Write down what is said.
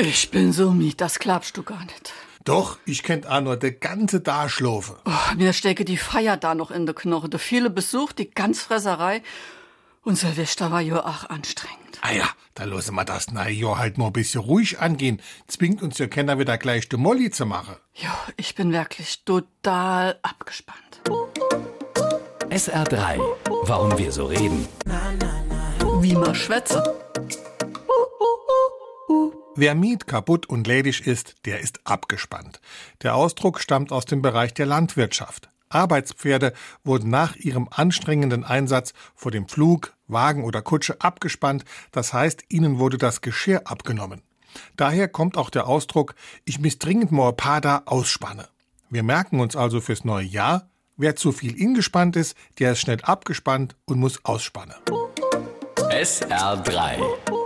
Ich bin so miet, das glaubst du gar nicht. Doch, ich kennt auch nur de ganze Daschlofe. Oh, mir stecke die Feier da noch in de Knochen. De viele Besuch, die Ganzfresserei. Und Silvester war ja auch anstrengend. Ah ja, da lassen wir das na jo halt mal ein bisschen ruhig angehen. Zwingt uns ja keiner wieder gleich de Molly zu machen. Ja, ich bin wirklich total abgespannt. SR3. Warum wir so reden. Wie man schwätze. Wer miet kaputt und ledig ist, der ist abgespannt. Der Ausdruck stammt aus dem Bereich der Landwirtschaft. Arbeitspferde wurden nach ihrem anstrengenden Einsatz vor dem Flug, Wagen oder Kutsche abgespannt, das heißt, ihnen wurde das Geschirr abgenommen. Daher kommt auch der Ausdruck, ich miss dringend more Pada ausspanne. Wir merken uns also fürs neue Jahr, wer zu viel ingespannt ist, der ist schnell abgespannt und muss ausspannen. SR3.